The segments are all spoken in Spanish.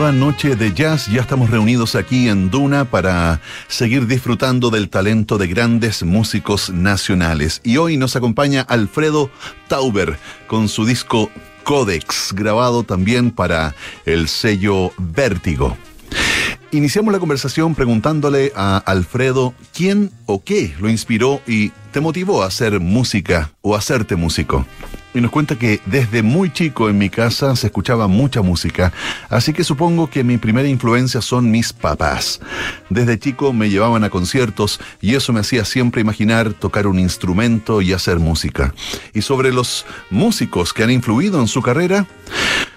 noche de jazz. Ya estamos reunidos aquí en Duna para seguir disfrutando del talento de grandes músicos nacionales. Y hoy nos acompaña Alfredo Tauber con su disco Codex, grabado también para el sello Vértigo. Iniciamos la conversación preguntándole a Alfredo quién o qué lo inspiró y te motivó a hacer música o hacerte músico y nos cuenta que desde muy chico en mi casa se escuchaba mucha música, así que supongo que mi primera influencia son mis papás. Desde chico me llevaban a conciertos y eso me hacía siempre imaginar tocar un instrumento y hacer música. Y sobre los músicos que han influido en su carrera,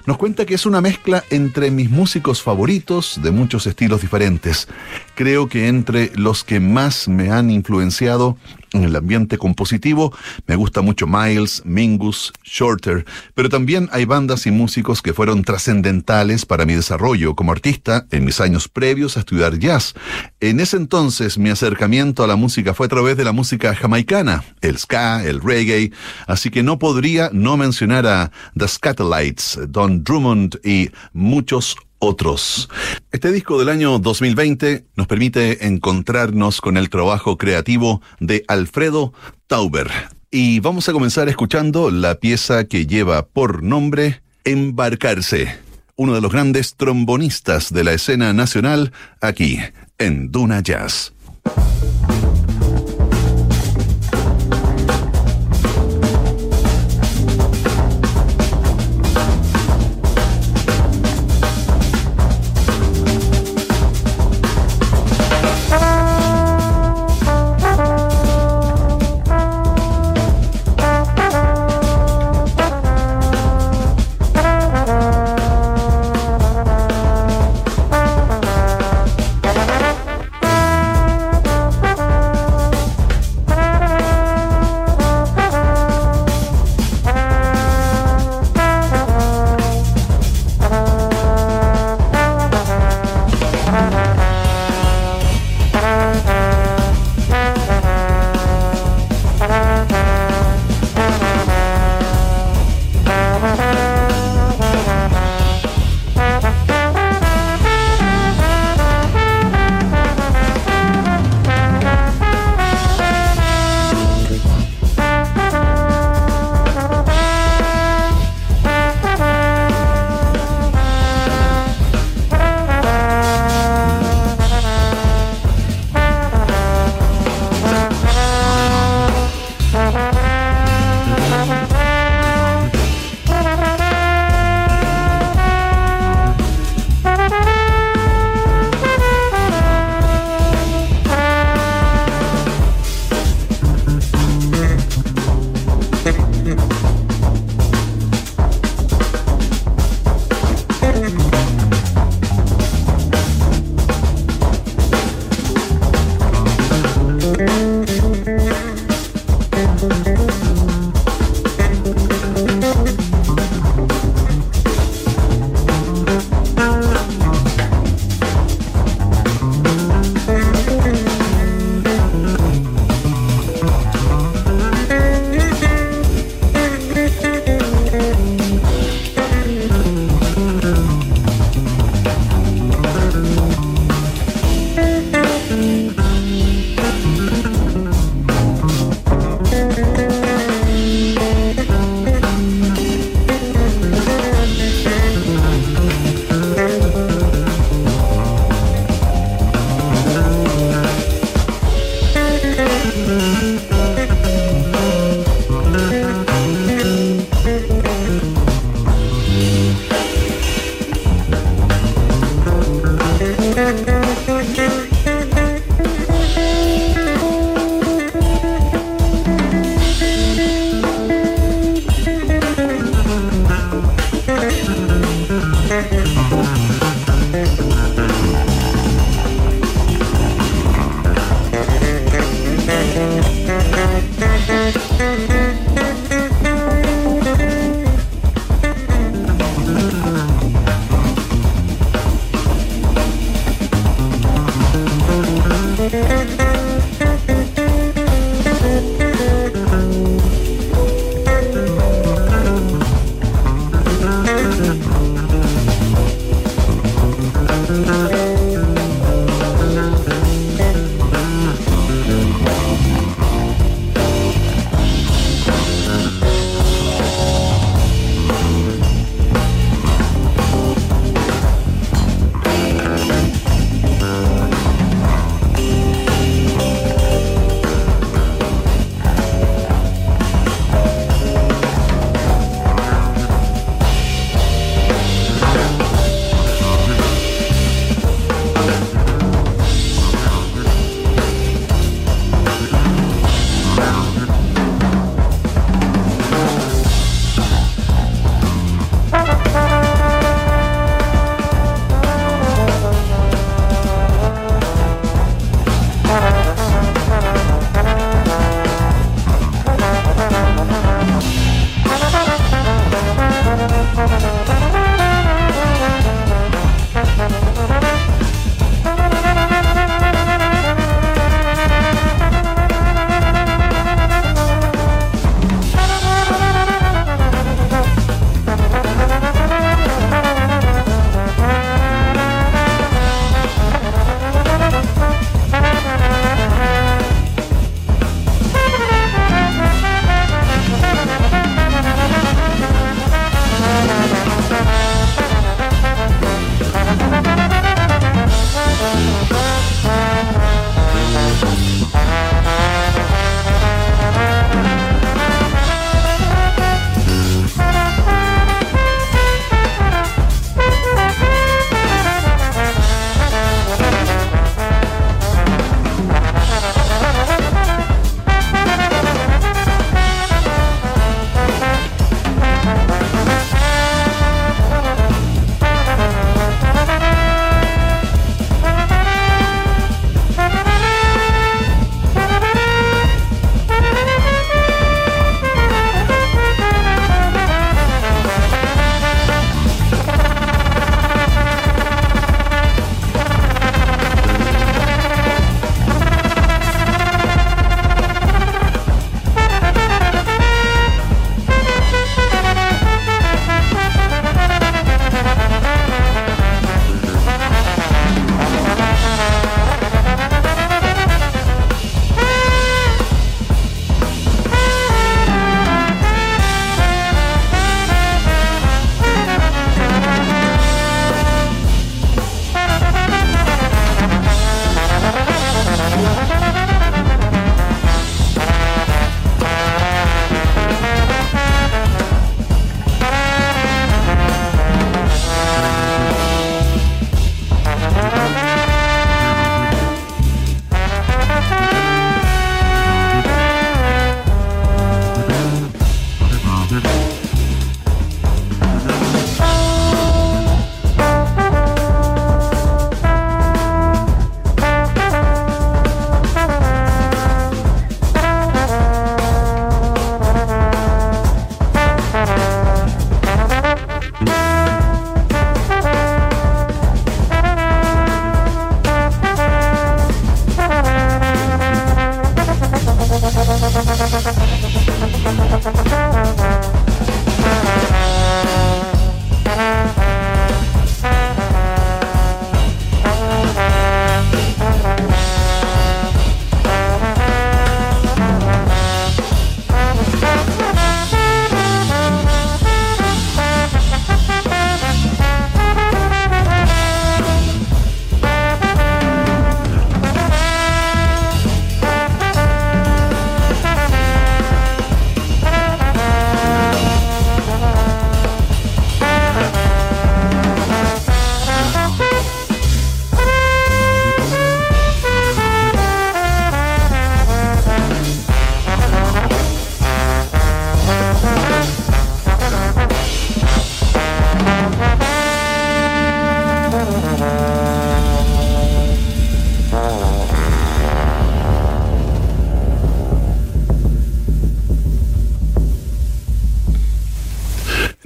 nos cuenta que es una mezcla entre mis músicos favoritos de muchos estilos diferentes. Creo que entre los que más me han influenciado en el ambiente compositivo, me gusta mucho Miles, Mingus, Shorter, pero también hay bandas y músicos que fueron trascendentales para mi desarrollo como artista en mis años previos a estudiar jazz. En ese entonces mi acercamiento a la música fue a través de la música jamaicana, el ska, el reggae, así que no podría no mencionar a The Scatolites, Don Drummond y muchos otros. Este disco del año 2020 nos permite encontrarnos con el trabajo creativo de Alfredo Tauber. Y vamos a comenzar escuchando la pieza que lleva por nombre Embarcarse, uno de los grandes trombonistas de la escena nacional aquí en Duna Jazz.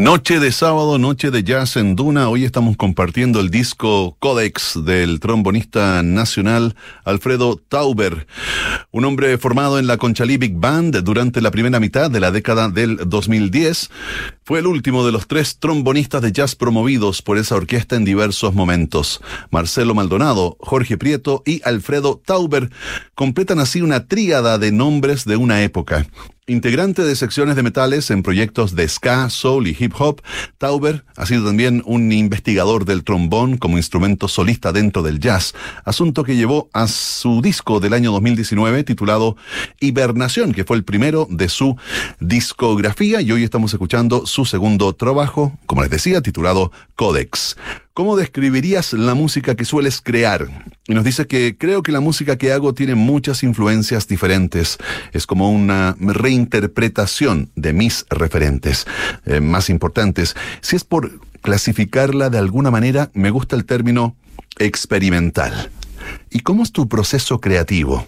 Noche de sábado, noche de jazz en Duna. Hoy estamos compartiendo el disco Codex del trombonista nacional Alfredo Tauber, un hombre formado en la Conchalí Big Band durante la primera mitad de la década del 2010. Fue el último de los tres trombonistas de jazz promovidos por esa orquesta en diversos momentos. Marcelo Maldonado, Jorge Prieto y Alfredo Tauber completan así una tríada de nombres de una época. Integrante de secciones de metales en proyectos de ska, soul y hip hop, Tauber ha sido también un investigador del trombón como instrumento solista dentro del jazz, asunto que llevó a su disco del año 2019 titulado Hibernación, que fue el primero de su discografía y hoy estamos escuchando su segundo trabajo, como les decía, titulado Codex. ¿Cómo describirías la música que sueles crear? Y nos dice que creo que la música que hago tiene muchas influencias diferentes. Es como una reinterpretación de mis referentes eh, más importantes. Si es por clasificarla de alguna manera, me gusta el término experimental. ¿Y cómo es tu proceso creativo?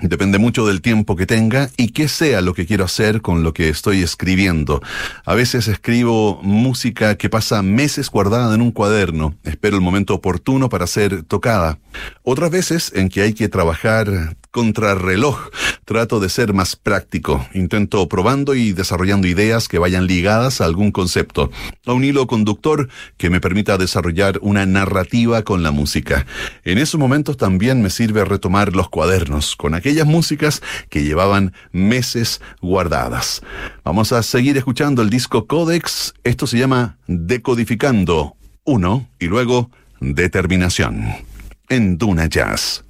Depende mucho del tiempo que tenga y qué sea lo que quiero hacer con lo que estoy escribiendo. A veces escribo música que pasa meses guardada en un cuaderno. Espero el momento oportuno para ser tocada. Otras veces en que hay que trabajar contrarreloj. Trato de ser más práctico. Intento probando y desarrollando ideas que vayan ligadas a algún concepto, a un hilo conductor que me permita desarrollar una narrativa con la música. En esos momentos también me sirve retomar los cuadernos con aquellas músicas que llevaban meses guardadas. Vamos a seguir escuchando el disco Codex. Esto se llama Decodificando 1 y luego Determinación en Duna Jazz.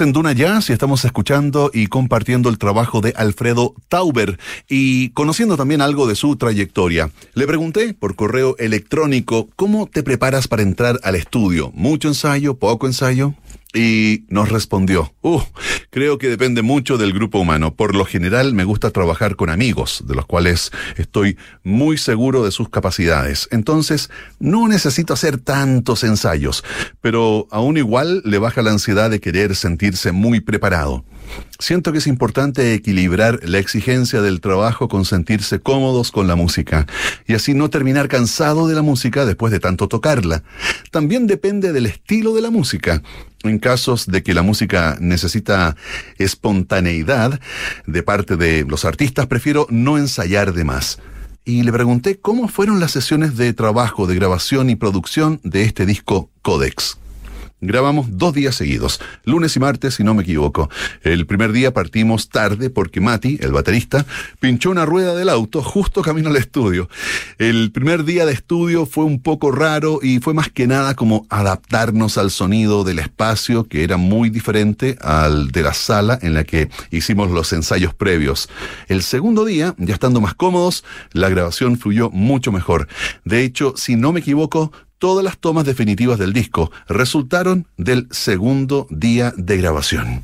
En Duna Jazz y estamos escuchando y compartiendo el trabajo de Alfredo Tauber y conociendo también algo de su trayectoria. Le pregunté por correo electrónico cómo te preparas para entrar al estudio. ¿Mucho ensayo? ¿Poco ensayo? Y nos respondió, uh, creo que depende mucho del grupo humano. Por lo general me gusta trabajar con amigos, de los cuales estoy muy seguro de sus capacidades. Entonces, no necesito hacer tantos ensayos, pero aún igual le baja la ansiedad de querer sentirse muy preparado. Siento que es importante equilibrar la exigencia del trabajo con sentirse cómodos con la música y así no terminar cansado de la música después de tanto tocarla. También depende del estilo de la música. En casos de que la música necesita espontaneidad de parte de los artistas, prefiero no ensayar de más. Y le pregunté cómo fueron las sesiones de trabajo, de grabación y producción de este disco Codex. Grabamos dos días seguidos, lunes y martes, si no me equivoco. El primer día partimos tarde porque Mati, el baterista, pinchó una rueda del auto justo camino al estudio. El primer día de estudio fue un poco raro y fue más que nada como adaptarnos al sonido del espacio, que era muy diferente al de la sala en la que hicimos los ensayos previos. El segundo día, ya estando más cómodos, la grabación fluyó mucho mejor. De hecho, si no me equivoco, todas las tomas definitivas del disco resultaron del segundo día de grabación.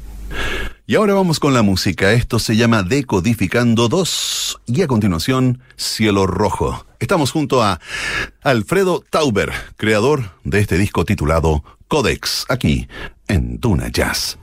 Y ahora vamos con la música. Esto se llama Decodificando 2 y a continuación Cielo Rojo. Estamos junto a Alfredo Tauber, creador de este disco titulado Codex, aquí en Duna Jazz.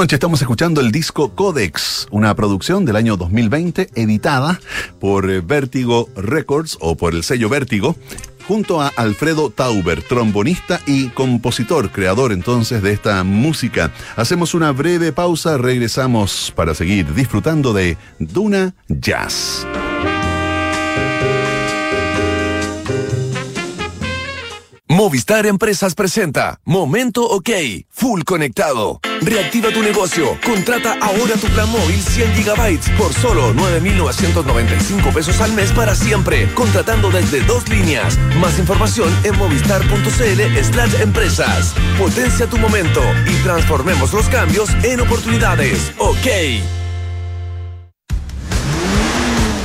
Noche estamos escuchando el disco Codex, una producción del año 2020 editada por eh, Vértigo Records o por el sello Vértigo junto a Alfredo Tauber, trombonista y compositor, creador entonces de esta música. Hacemos una breve pausa, regresamos para seguir disfrutando de Duna Jazz. Movistar Empresas presenta Momento OK, Full Conectado. Reactiva tu negocio. Contrata ahora tu plan móvil 100 GB por solo 9,995 pesos al mes para siempre. Contratando desde dos líneas. Más información en movistar.cl slash empresas. Potencia tu momento y transformemos los cambios en oportunidades. OK.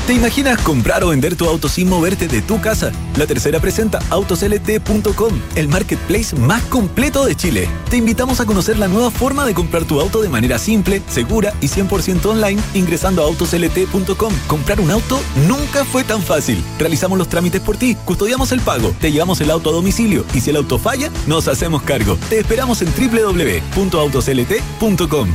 ¿Te imaginas comprar o vender tu auto sin moverte de tu casa? La tercera presenta autoslt.com, el marketplace más completo de Chile. Te invitamos a conocer la nueva forma de comprar tu auto de manera simple, segura y 100% online ingresando a autoslt.com. Comprar un auto nunca fue tan fácil. Realizamos los trámites por ti, custodiamos el pago, te llevamos el auto a domicilio y si el auto falla, nos hacemos cargo. Te esperamos en www.autoslt.com.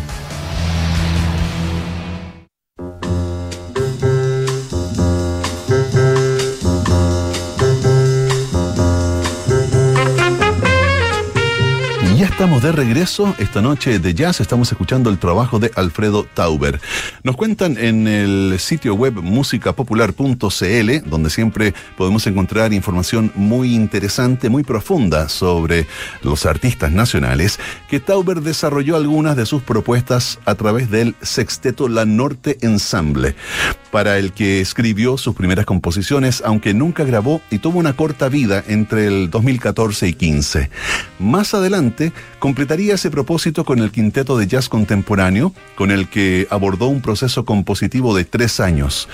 estamos de regreso. Esta noche de jazz estamos escuchando el trabajo de Alfredo Tauber. Nos cuentan en el sitio web musicapopular.cl, donde siempre podemos encontrar información muy interesante, muy profunda sobre los artistas nacionales, que Tauber desarrolló algunas de sus propuestas a través del sexteto La Norte Ensemble, para el que escribió sus primeras composiciones, aunque nunca grabó y tuvo una corta vida entre el 2014 y 15. Más adelante, completaría ese propósito con el quinteto de jazz contemporáneo, con el que abordó un proceso compositivo de tres años.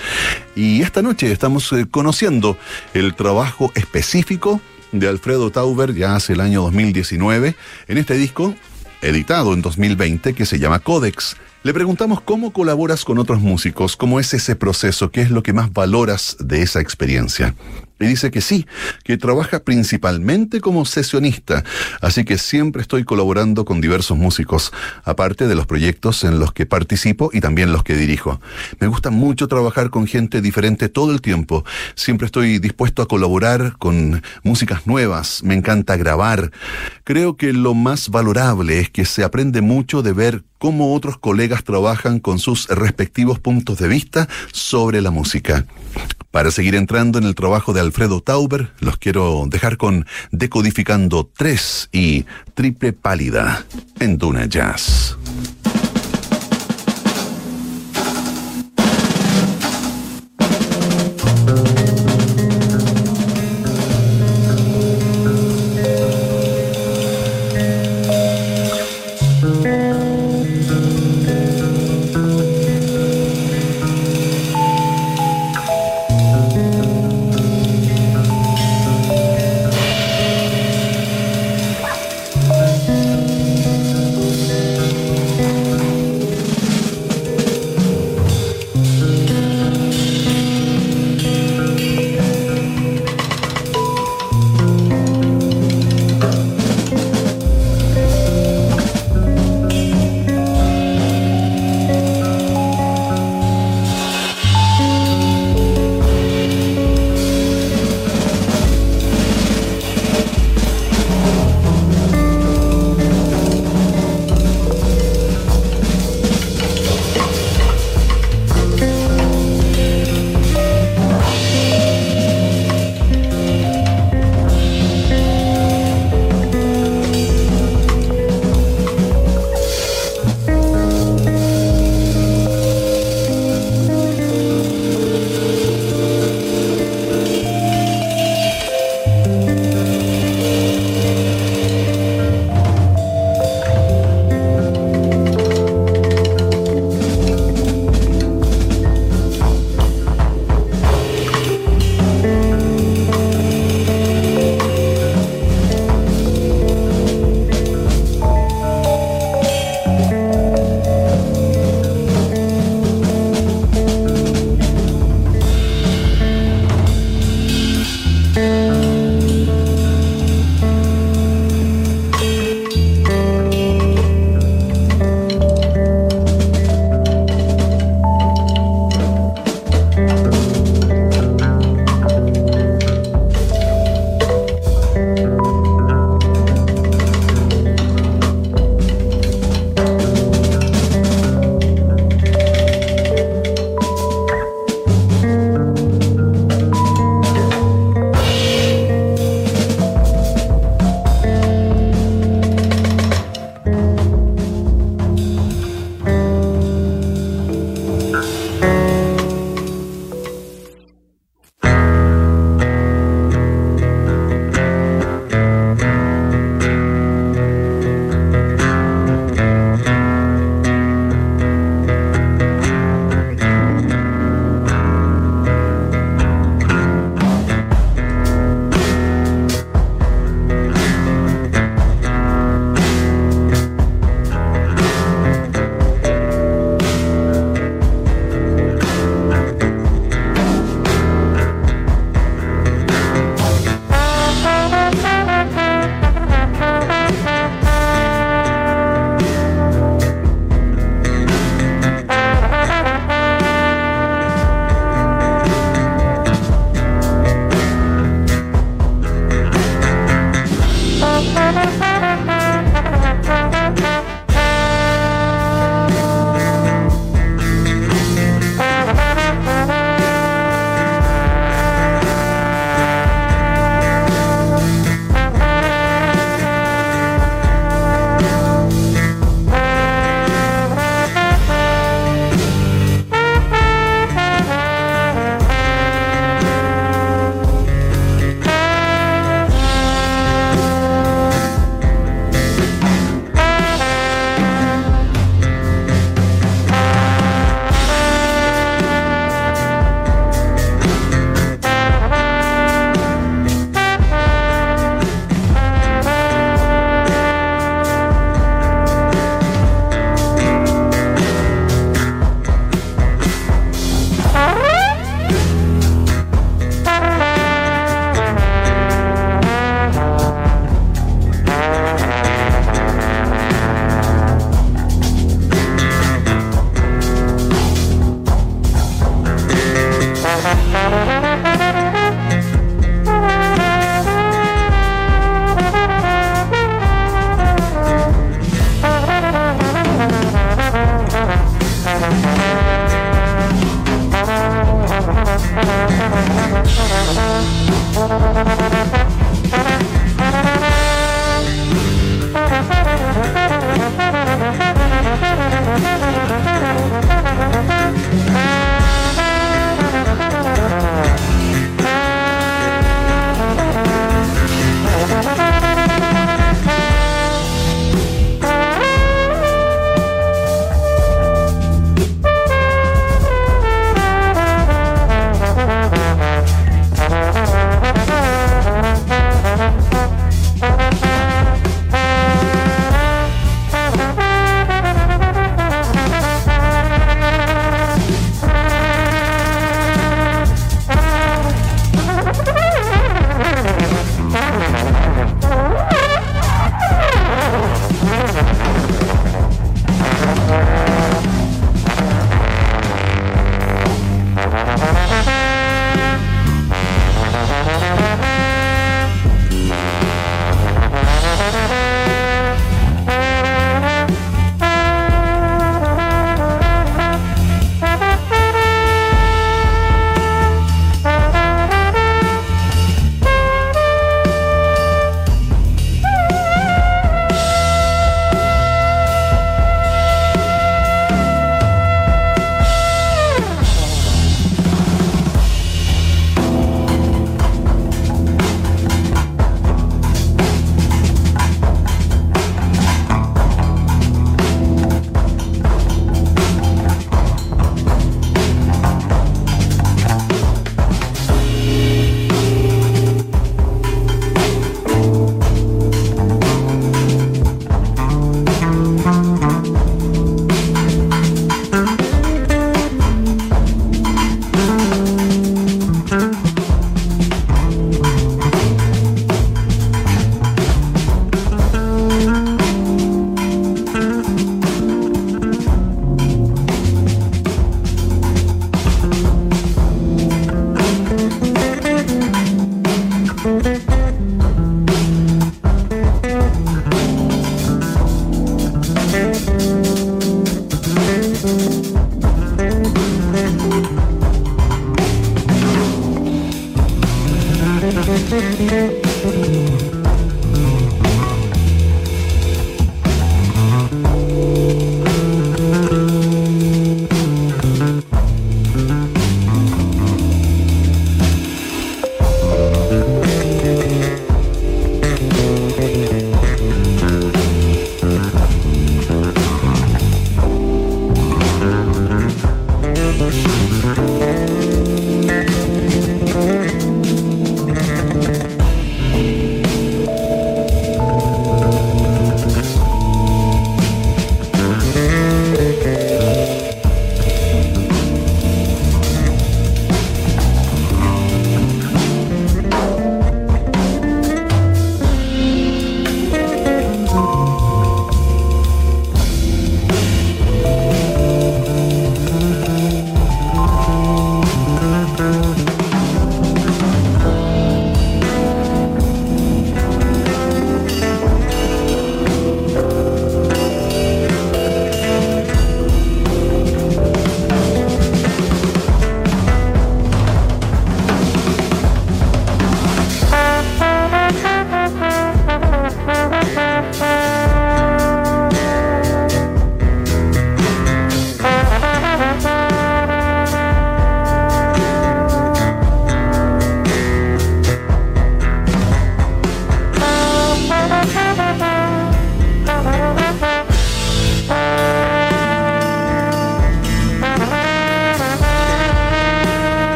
Y esta noche estamos eh, conociendo el trabajo específico de Alfredo Tauber ya hace el año 2019 en este disco editado en 2020 que se llama Codex. Le preguntamos cómo colaboras con otros músicos, cómo es ese proceso, qué es lo que más valoras de esa experiencia. Y dice que sí, que trabaja principalmente como sesionista, así que siempre estoy colaborando con diversos músicos, aparte de los proyectos en los que participo y también los que dirijo. Me gusta mucho trabajar con gente diferente todo el tiempo, siempre estoy dispuesto a colaborar con músicas nuevas, me encanta grabar. Creo que lo más valorable es que se aprende mucho de ver cómo otros colegas trabajan con sus respectivos puntos de vista sobre la música. Para seguir entrando en el trabajo de Alfredo Tauber, los quiero dejar con Decodificando 3 y Triple Pálida en Duna Jazz.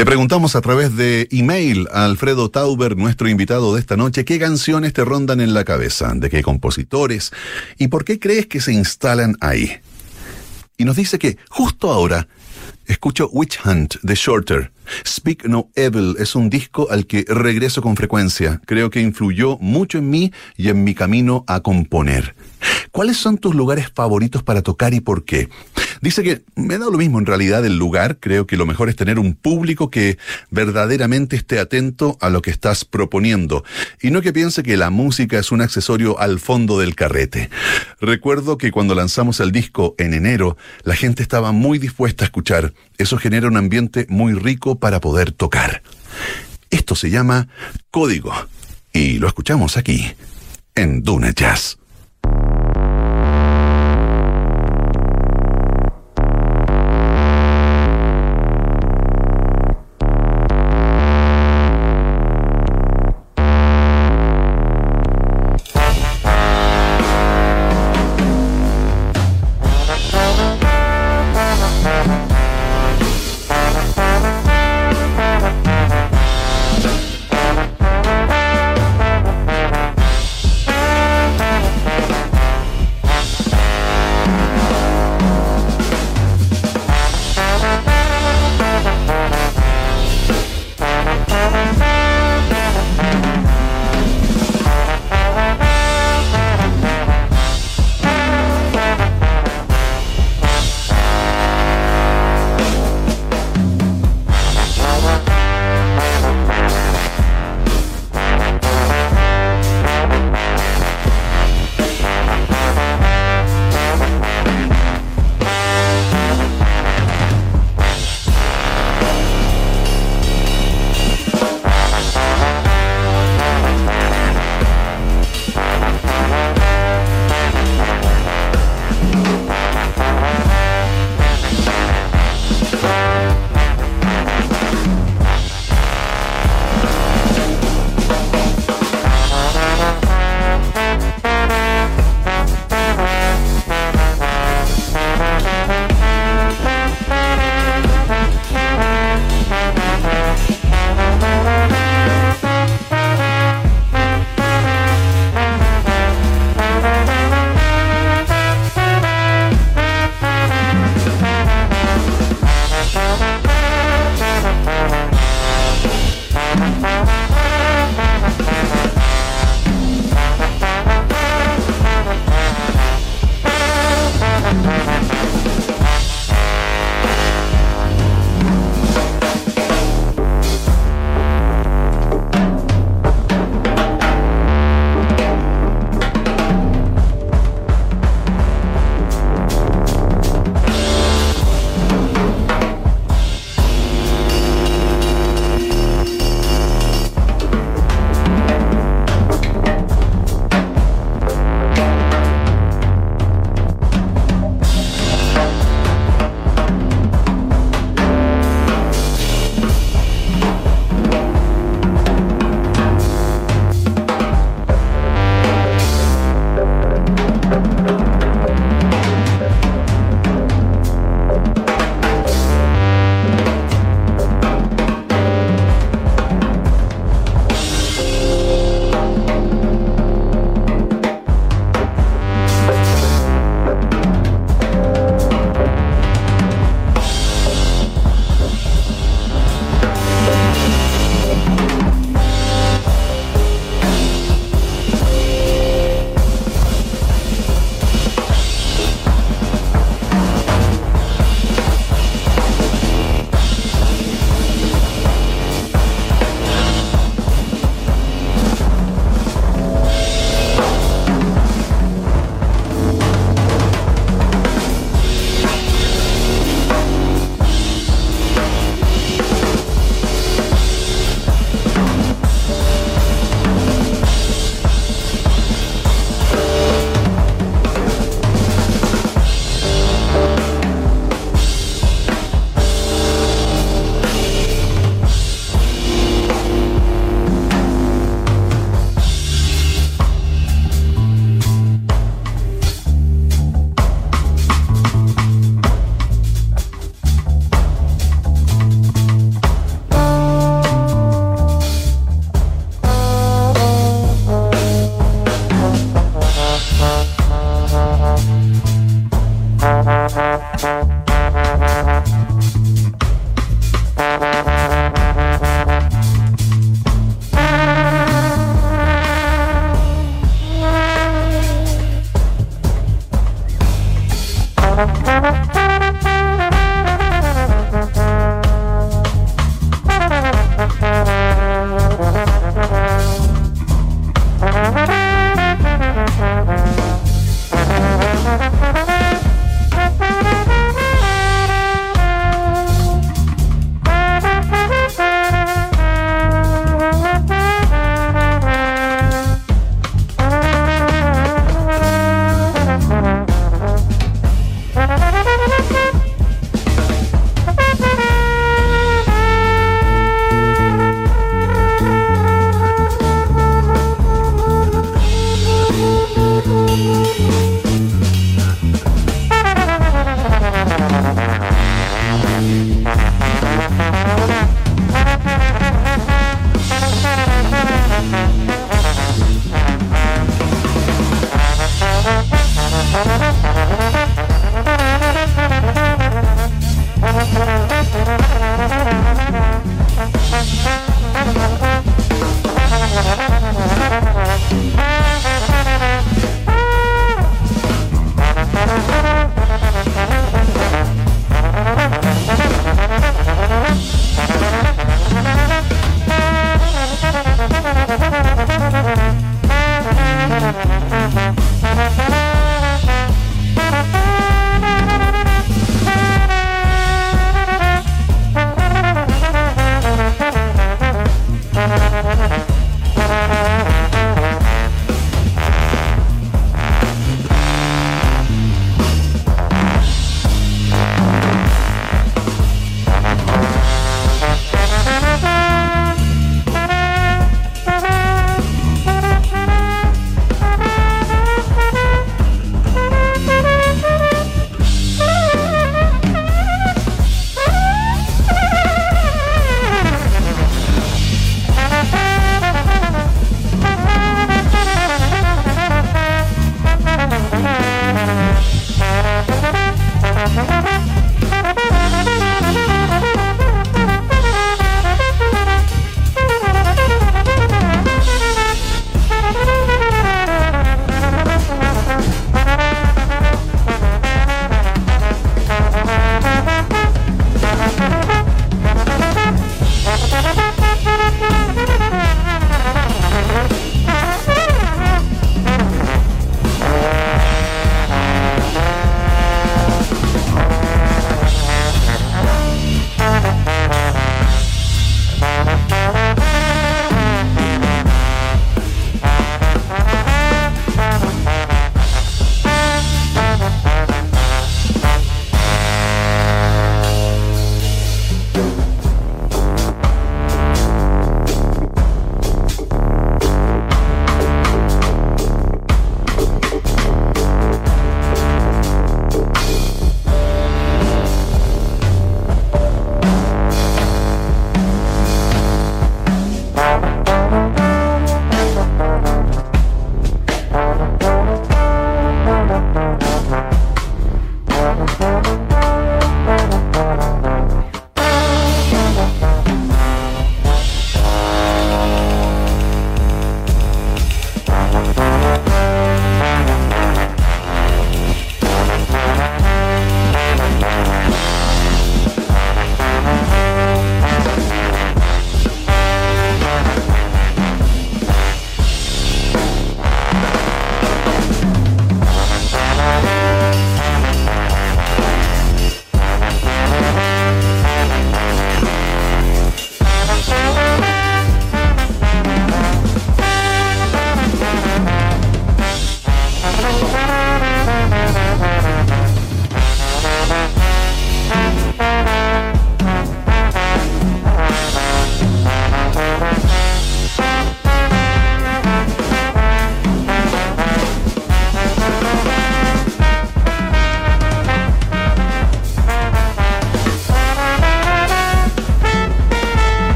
Le preguntamos a través de email a Alfredo Tauber, nuestro invitado de esta noche, qué canciones te rondan en la cabeza, de qué compositores y por qué crees que se instalan ahí. Y nos dice que justo ahora escucho Witch Hunt de Shorter. Speak No Evil es un disco al que regreso con frecuencia. Creo que influyó mucho en mí y en mi camino a componer. ¿Cuáles son tus lugares favoritos para tocar y por qué? Dice que me da lo mismo en realidad el lugar, creo que lo mejor es tener un público que verdaderamente esté atento a lo que estás proponiendo y no que piense que la música es un accesorio al fondo del carrete. Recuerdo que cuando lanzamos el disco en enero, la gente estaba muy dispuesta a escuchar. Eso genera un ambiente muy rico para poder tocar. Esto se llama código y lo escuchamos aquí en Dune Jazz.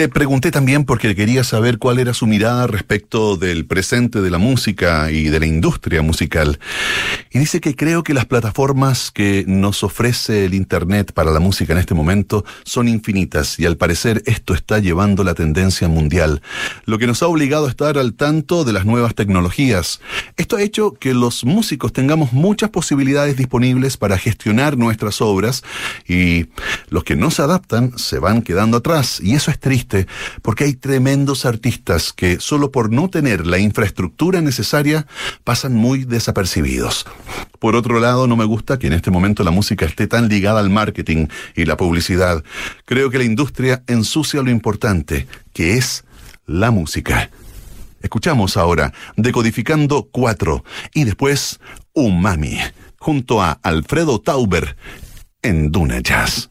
Le pregunté también porque quería saber cuál era su mirada respecto del presente de la música y de la industria musical. Y dice que creo que las plataformas que nos ofrece el Internet para la música en este momento son infinitas y al parecer esto está llevando la tendencia mundial, lo que nos ha obligado a estar al tanto de las nuevas tecnologías. Esto ha hecho que los músicos tengamos muchas posibilidades disponibles para gestionar nuestras obras y los que no se adaptan se van quedando atrás y eso es triste porque hay tremendos artistas que solo por no tener la infraestructura necesaria pasan muy desapercibidos. Por otro lado, no me gusta que en este momento la música esté tan ligada al marketing y la publicidad. Creo que la industria ensucia lo importante, que es la música. Escuchamos ahora Decodificando 4 y después Umami, junto a Alfredo Tauber en Duna Jazz.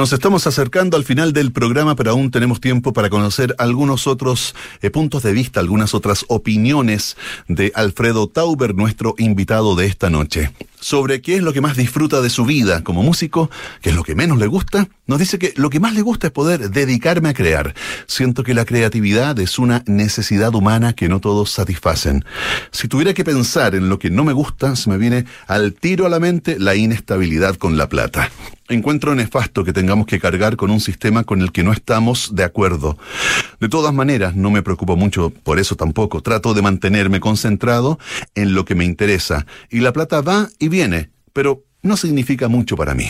Nos estamos acercando al final del programa, pero aún tenemos tiempo para conocer algunos otros eh, puntos de vista, algunas otras opiniones de Alfredo Tauber, nuestro invitado de esta noche. Sobre qué es lo que más disfruta de su vida como músico, qué es lo que menos le gusta, nos dice que lo que más le gusta es poder dedicarme a crear. Siento que la creatividad es una necesidad humana que no todos satisfacen. Si tuviera que pensar en lo que no me gusta, se me viene al tiro a la mente la inestabilidad con la plata. Encuentro nefasto que tengamos que cargar con un sistema con el que no estamos de acuerdo. De todas maneras, no me preocupo mucho por eso tampoco. Trato de mantenerme concentrado en lo que me interesa. Y la plata va y viene, pero no significa mucho para mí.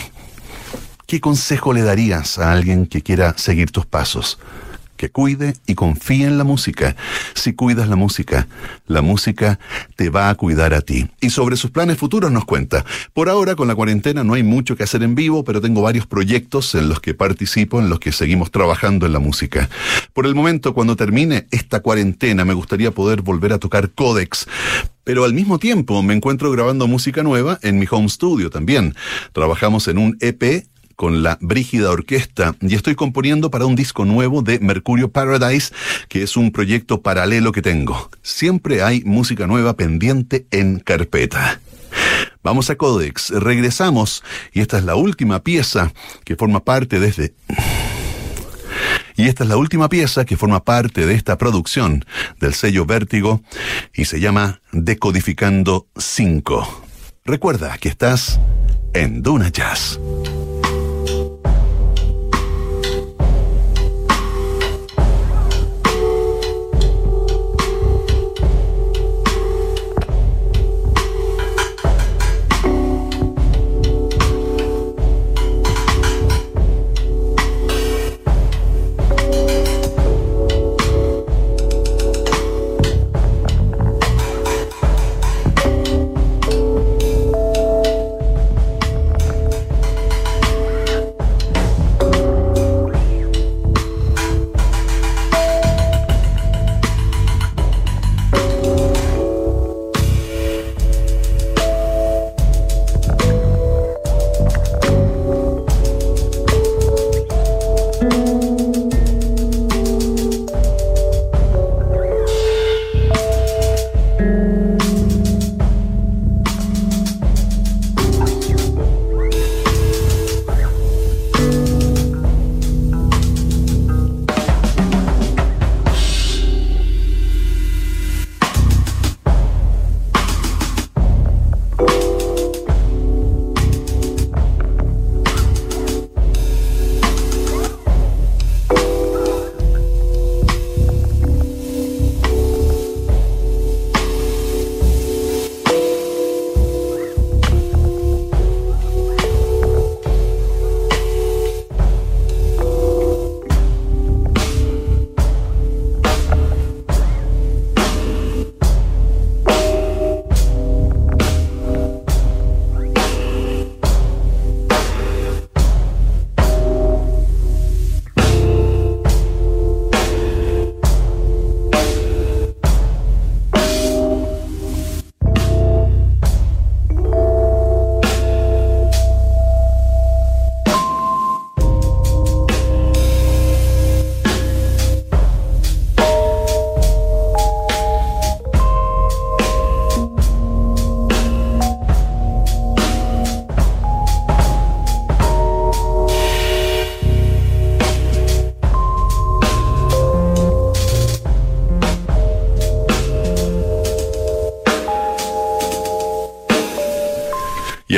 ¿Qué consejo le darías a alguien que quiera seguir tus pasos? Que cuide y confíe en la música. Si cuidas la música, la música te va a cuidar a ti. Y sobre sus planes futuros nos cuenta. Por ahora, con la cuarentena, no hay mucho que hacer en vivo, pero tengo varios proyectos en los que participo, en los que seguimos trabajando en la música. Por el momento, cuando termine esta cuarentena, me gustaría poder volver a tocar Codex. Pero al mismo tiempo me encuentro grabando música nueva en mi home studio también. Trabajamos en un EP con la Brígida Orquesta y estoy componiendo para un disco nuevo de Mercurio Paradise, que es un proyecto paralelo que tengo. Siempre hay música nueva pendiente en carpeta. Vamos a Codex, regresamos y esta es la última pieza que forma parte de este... Y esta es la última pieza que forma parte de esta producción del sello Vértigo y se llama Decodificando 5. Recuerda que estás en Duna Jazz.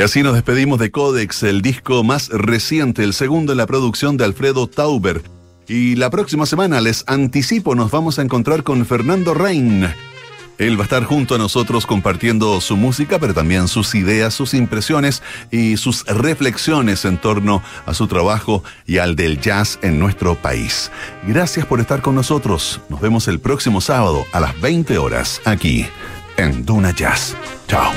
Así nos despedimos de Codex, el disco más reciente, el segundo en la producción de Alfredo Tauber. Y la próxima semana, les anticipo, nos vamos a encontrar con Fernando Rein. Él va a estar junto a nosotros compartiendo su música, pero también sus ideas, sus impresiones y sus reflexiones en torno a su trabajo y al del jazz en nuestro país. Gracias por estar con nosotros. Nos vemos el próximo sábado a las 20 horas aquí en Duna Jazz. Chao.